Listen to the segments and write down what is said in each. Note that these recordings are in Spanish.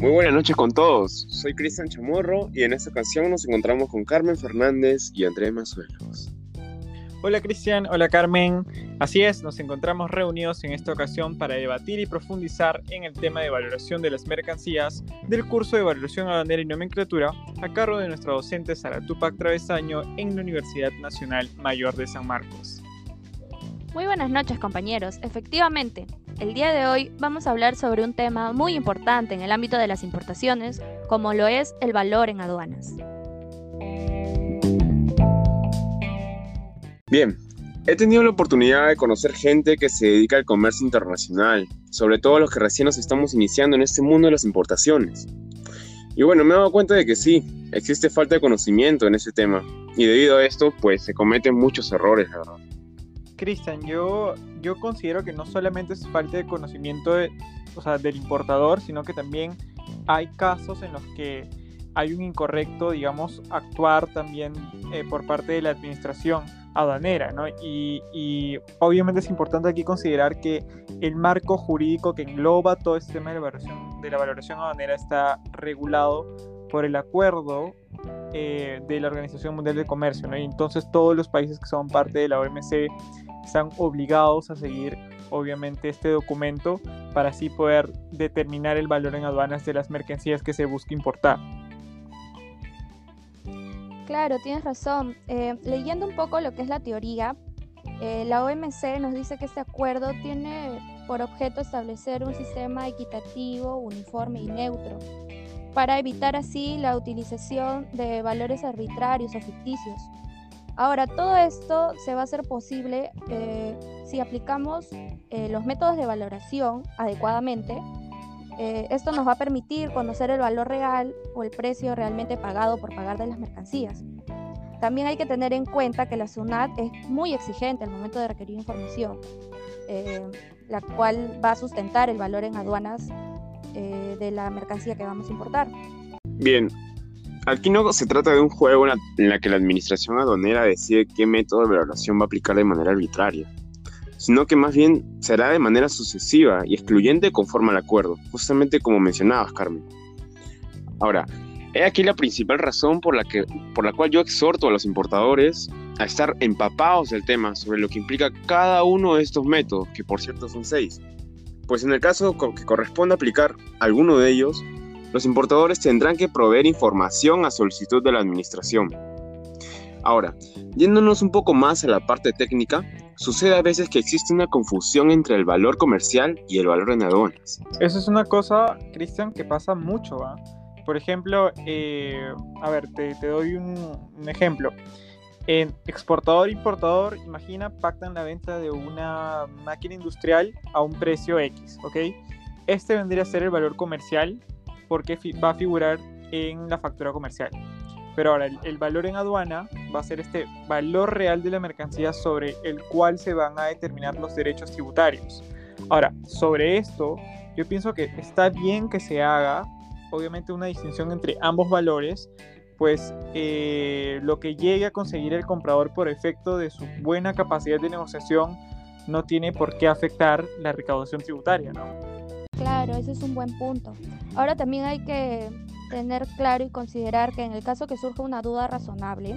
Muy buenas noches con todos. Soy Cristian Chamorro y en esta ocasión nos encontramos con Carmen Fernández y Andrés Mazuelos. Hola Cristian, hola Carmen. Así es, nos encontramos reunidos en esta ocasión para debatir y profundizar en el tema de valoración de las mercancías del curso de valoración aduanera y nomenclatura a cargo de nuestra docente Sara Tupac Travesaño en la Universidad Nacional Mayor de San Marcos. Muy buenas noches compañeros. Efectivamente, el día de hoy vamos a hablar sobre un tema muy importante en el ámbito de las importaciones, como lo es el valor en aduanas. Bien, he tenido la oportunidad de conocer gente que se dedica al comercio internacional, sobre todo los que recién nos estamos iniciando en este mundo de las importaciones. Y bueno, me he dado cuenta de que sí, existe falta de conocimiento en ese tema, y debido a esto, pues se cometen muchos errores, la verdad. Cristian, yo, yo considero que no solamente es falta de conocimiento del importador, sino que también hay casos en los que hay un incorrecto, digamos, actuar también eh, por parte de la administración aduanera, ¿no? Y, y, obviamente es importante aquí considerar que el marco jurídico que engloba todo este tema de la valoración, de la valoración aduanera está regulado por el acuerdo eh, de la Organización Mundial del Comercio, ¿no? Y entonces todos los países que son parte de la OMC están obligados a seguir obviamente este documento para así poder determinar el valor en aduanas de las mercancías que se busca importar. Claro, tienes razón. Eh, leyendo un poco lo que es la teoría, eh, la OMC nos dice que este acuerdo tiene por objeto establecer un sistema equitativo, uniforme y neutro, para evitar así la utilización de valores arbitrarios o ficticios Ahora, todo esto se va a hacer posible eh, si aplicamos eh, los métodos de valoración adecuadamente. Eh, esto nos va a permitir conocer el valor real o el precio realmente pagado por pagar de las mercancías. También hay que tener en cuenta que la SUNAT es muy exigente al momento de requerir información, la cual va a sustentar el valor en aduanas de la mercancía que vamos a importar. Bien, Aquí no se trata de un juego en la, que la administración aduanera decide qué método de valoración va a aplicar de manera arbitraria, sino que más bien será de manera sucesiva y excluyente conforme al acuerdo, justamente como mencionabas, Carmen. Ahora, he aquí la principal razón por la, que, por la cual yo exhorto a los importadores a estar empapados del tema sobre lo que implica cada uno de estos métodos, que por cierto son seis. Pues en el caso que corresponda aplicar alguno de ellos, los importadores tendrán que proveer información a solicitud de la administración. Ahora, yéndonos un poco más a la parte técnica, sucede a veces que existe una confusión entre el valor comercial y el valor en aduanas. Eso es una cosa, Cristian, que pasa mucho. Por ejemplo, eh, a ver, te, doy un, ejemplo. En exportador-importador, imagina, pactan la venta de una máquina industrial a un precio X, ¿ok? Este vendría a ser el valor comercial porque va a figurar en la factura comercial. Pero ahora, el, valor en aduana va a ser este valor real de la mercancía sobre el cual se van a determinar los derechos tributarios. Ahora, sobre esto, yo pienso que está bien que se haga, obviamente, una distinción entre ambos valores, pues eh, lo que llegue a conseguir el comprador por efecto de su buena capacidad de negociación no tiene por qué afectar la recaudación tributaria, ¿no? Claro, ese es un buen punto. Ahora también hay que tener claro y considerar que en el caso que surja una duda razonable,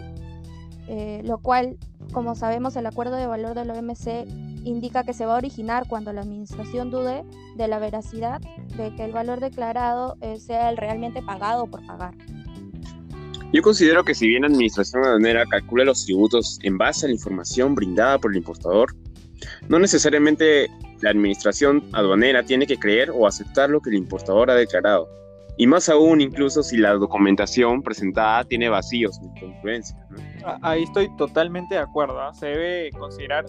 eh, lo cual, como sabemos, el acuerdo de valor del OMC indica que se va a originar cuando la administración dude de la veracidad de que el valor declarado eh, sea el realmente pagado por pagar. Yo considero que si bien la administración aduanera calcula los tributos en base a la información brindada por el importador, no necesariamente la administración aduanera tiene que creer o aceptar lo que el importador ha declarado, y más aún incluso si la documentación presentada tiene vacíos o incongruencias. Ahí estoy totalmente de acuerdo, ¿ah? se debe considerar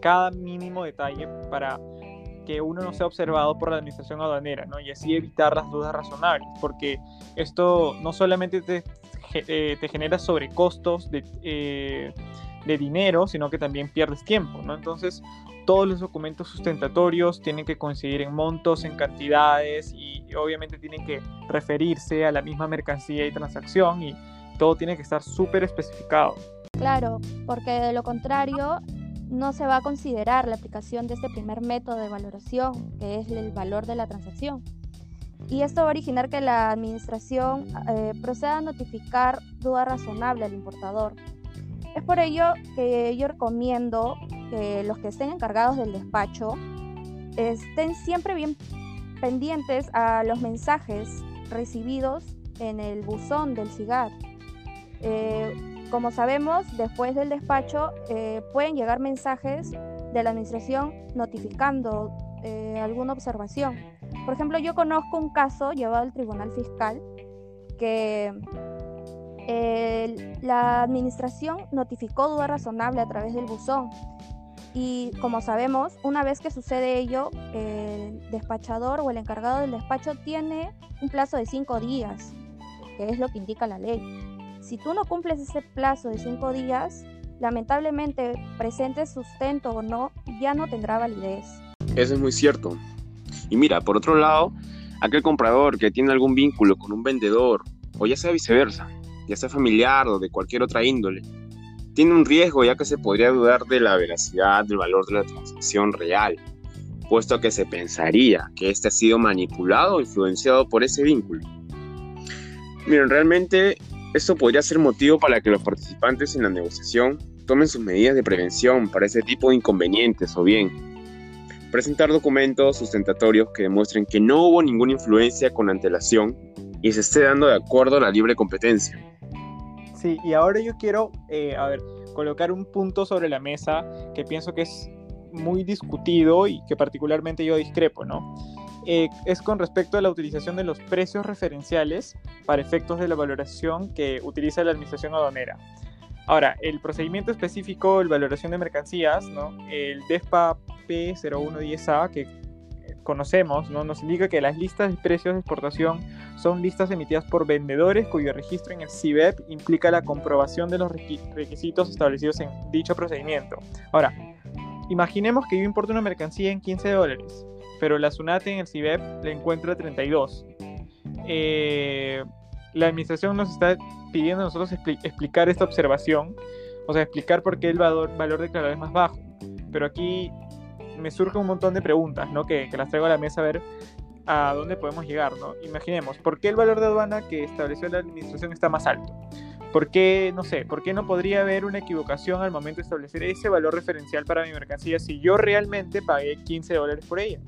cada mínimo detalle para que uno no sea observado por la administración aduanera, ¿no? Y así evitar las dudas razonables, porque esto no solamente te, eh, te genera sobrecostos de, eh, de dinero, sino que también pierdes tiempo, ¿no? Entonces, todos los documentos sustentatorios tienen que coincidir en montos, en cantidades y obviamente tienen que referirse a la misma mercancía y transacción y todo tiene que estar súper especificado. Claro, porque de lo contrario no se va a considerar la aplicación de este primer método de valoración, que es el valor de la transacción. y esto va a originar que la administración eh, proceda a notificar duda razonable al importador. Es por ello que yo recomiendo que los que estén encargados del despacho estén siempre bien pendientes a los mensajes recibidos en el buzón del CIGAR. Eh, como sabemos, después del despacho eh, pueden llegar mensajes de la administración notificando alguna observación. Por ejemplo, yo conozco un caso llevado al Tribunal Fiscal que la administración notificó duda razonable a través del buzón. Y como sabemos, una vez que sucede ello, el despachador o el encargado del despacho tiene un plazo de cinco días, que es lo que indica la ley. Si tú no cumples ese plazo de cinco días, lamentablemente, presente sustento o no, ya no tendrá validez. Eso es muy cierto. Y mira, por otro lado, aquel comprador que tiene algún vínculo con un vendedor, o ya sea viceversa, ya sea familiar o de cualquier otra índole, tiene un riesgo ya que se podría dudar de la veracidad del valor de la transacción real, puesto que se pensaría que éste ha sido manipulado o influenciado por ese vínculo. Miren, realmente esto podría ser motivo para que los participantes en la negociación tomen sus medidas de prevención para ese tipo de inconvenientes o bien presentar documentos sustentatorios que demuestren que no hubo ninguna influencia con antelación y se esté dando de acuerdo a la libre competencia. Sí, y ahora yo quiero, eh, a ver, colocar un punto sobre la mesa que pienso que es muy discutido y que particularmente yo discrepo, ¿no? Eh, es con respecto a la utilización de los precios referenciales para efectos de la valoración que utiliza la administración aduanera. Ahora, el procedimiento específico, el valoración de mercancías, ¿no? el DESPA P0110A, que conocemos, ¿no? nos indica que las listas de precios de exportación son listas emitidas por vendedores cuyo registro en el CIBEP implica la comprobación de los requisitos establecidos en dicho procedimiento. Ahora, imaginemos que yo importo una mercancía en 15 dólares, pero la SUNAT en el CIBEP la encuentra 32. Eh, la administración nos está pidiendo a nosotros explicar esta observación, o sea, explicar por qué el valor, valor declarado es más bajo. Pero aquí me surge un montón de preguntas, ¿no? Que, que, las traigo a la mesa a ver a dónde podemos llegar, ¿no? Imaginemos, ¿por qué el valor de aduana que estableció la administración está más alto? ¿Por qué, no sé, por qué no podría haber una equivocación al momento de establecer ese valor referencial para mi mercancía si yo realmente pagué 15 dólares por ella?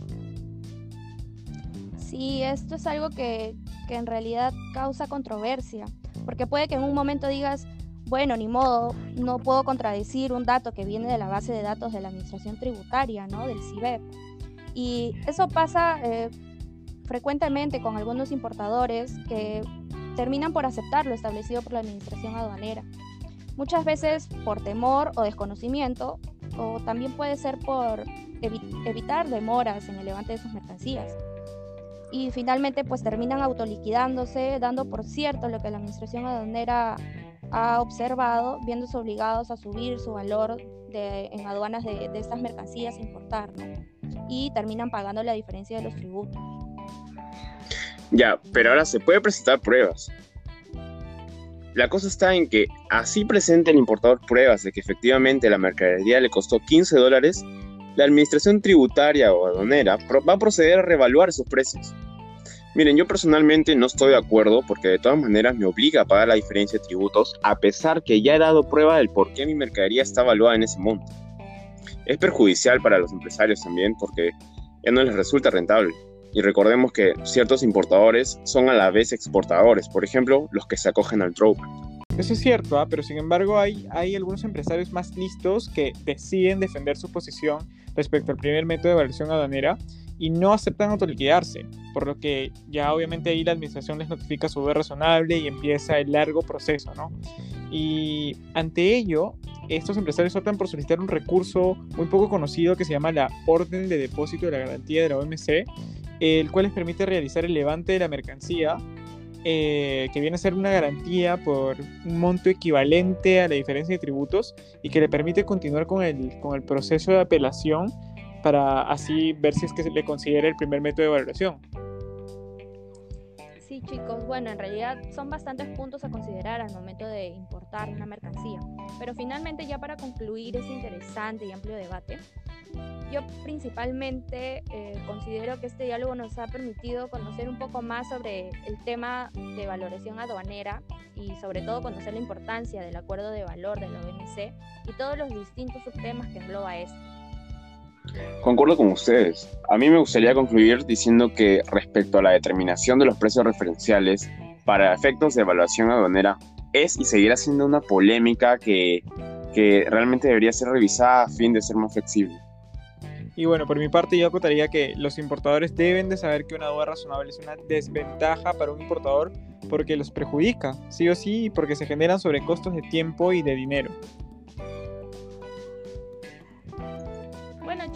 Sí, esto es algo que, que en realidad causa controversia, porque puede que en un momento digas, bueno, ni modo, no puedo contradecir un dato que viene de la base de datos de la Administración Tributaria, ¿no? Del CIBEP. Y eso pasa eh, frecuentemente con algunos importadores que terminan por aceptar lo establecido por la Administración Aduanera. Muchas veces por temor o desconocimiento, o también puede ser por evitar demoras en el levante de sus mercancías y finalmente pues terminan autoliquidándose, dando por cierto lo que la administración aduanera ha observado, viéndose obligados a subir su valor de, en aduanas de, de, estas mercancías a importar, ¿no? Y terminan pagando la diferencia de los tributos. Ya, pero ahora se puede presentar pruebas. La cosa está en que así presente el importador pruebas de que efectivamente la mercadería le costó 15 dólares, la administración tributaria o aduanera va a proceder a revaluar esos precios. Miren, yo personalmente no estoy de acuerdo porque de todas maneras me obliga a pagar la diferencia de tributos a pesar que ya he dado prueba del por qué mi mercadería está evaluada en ese monto. Es perjudicial para los empresarios también porque ya no les resulta rentable. Y recordemos que ciertos importadores son a la vez exportadores, por ejemplo, los que se acogen al drawback. Eso es cierto, ¿ah? pero sin embargo hay, hay algunos empresarios más listos que deciden defender su posición respecto al primer método de evaluación aduanera y no aceptan autoliquidarse, por lo que ya obviamente ahí la administración les notifica su deber razonable y empieza el largo proceso, ¿no? Y ante ello, estos empresarios optan por solicitar un recurso muy poco conocido que se llama la Orden de Depósito de la Garantía de la OMC, el cual les permite realizar el levante de la mercancía eh, que viene a ser una garantía por un monto equivalente a la diferencia de tributos y que le permite continuar con el, con el proceso de apelación para así ver si es que se le considera el primer método de valoración. Sí, chicos, bueno, en realidad son bastantes puntos a considerar al momento de importar una mercancía, pero finalmente ya para concluir ese interesante y amplio debate, Yo principalmente eh, considero que este diálogo nos ha permitido conocer un poco más sobre el tema de valoración aduanera y sobre todo conocer la importancia del acuerdo de valor de la OMC y todos los distintos subtemas que engloba este. Concuerdo con ustedes. A mí me gustaría concluir diciendo que respecto a la determinación de los precios referenciales para efectos de evaluación aduanera es y seguirá siendo una polémica que, que realmente debería ser revisada a fin de ser más flexible. Y bueno, por mi parte yo acotaría que los importadores deben de saber que una aduana razonable es una desventaja para un importador porque los perjudica, sí o sí, porque se generan sobrecostos de tiempo y de dinero.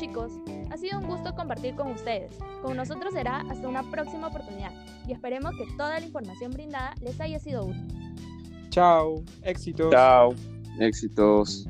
Chicos, ha sido un gusto compartir con ustedes. Con nosotros será hasta una próxima oportunidad y esperemos que toda la información brindada les haya sido útil. Chao, éxitos. Chao, éxitos.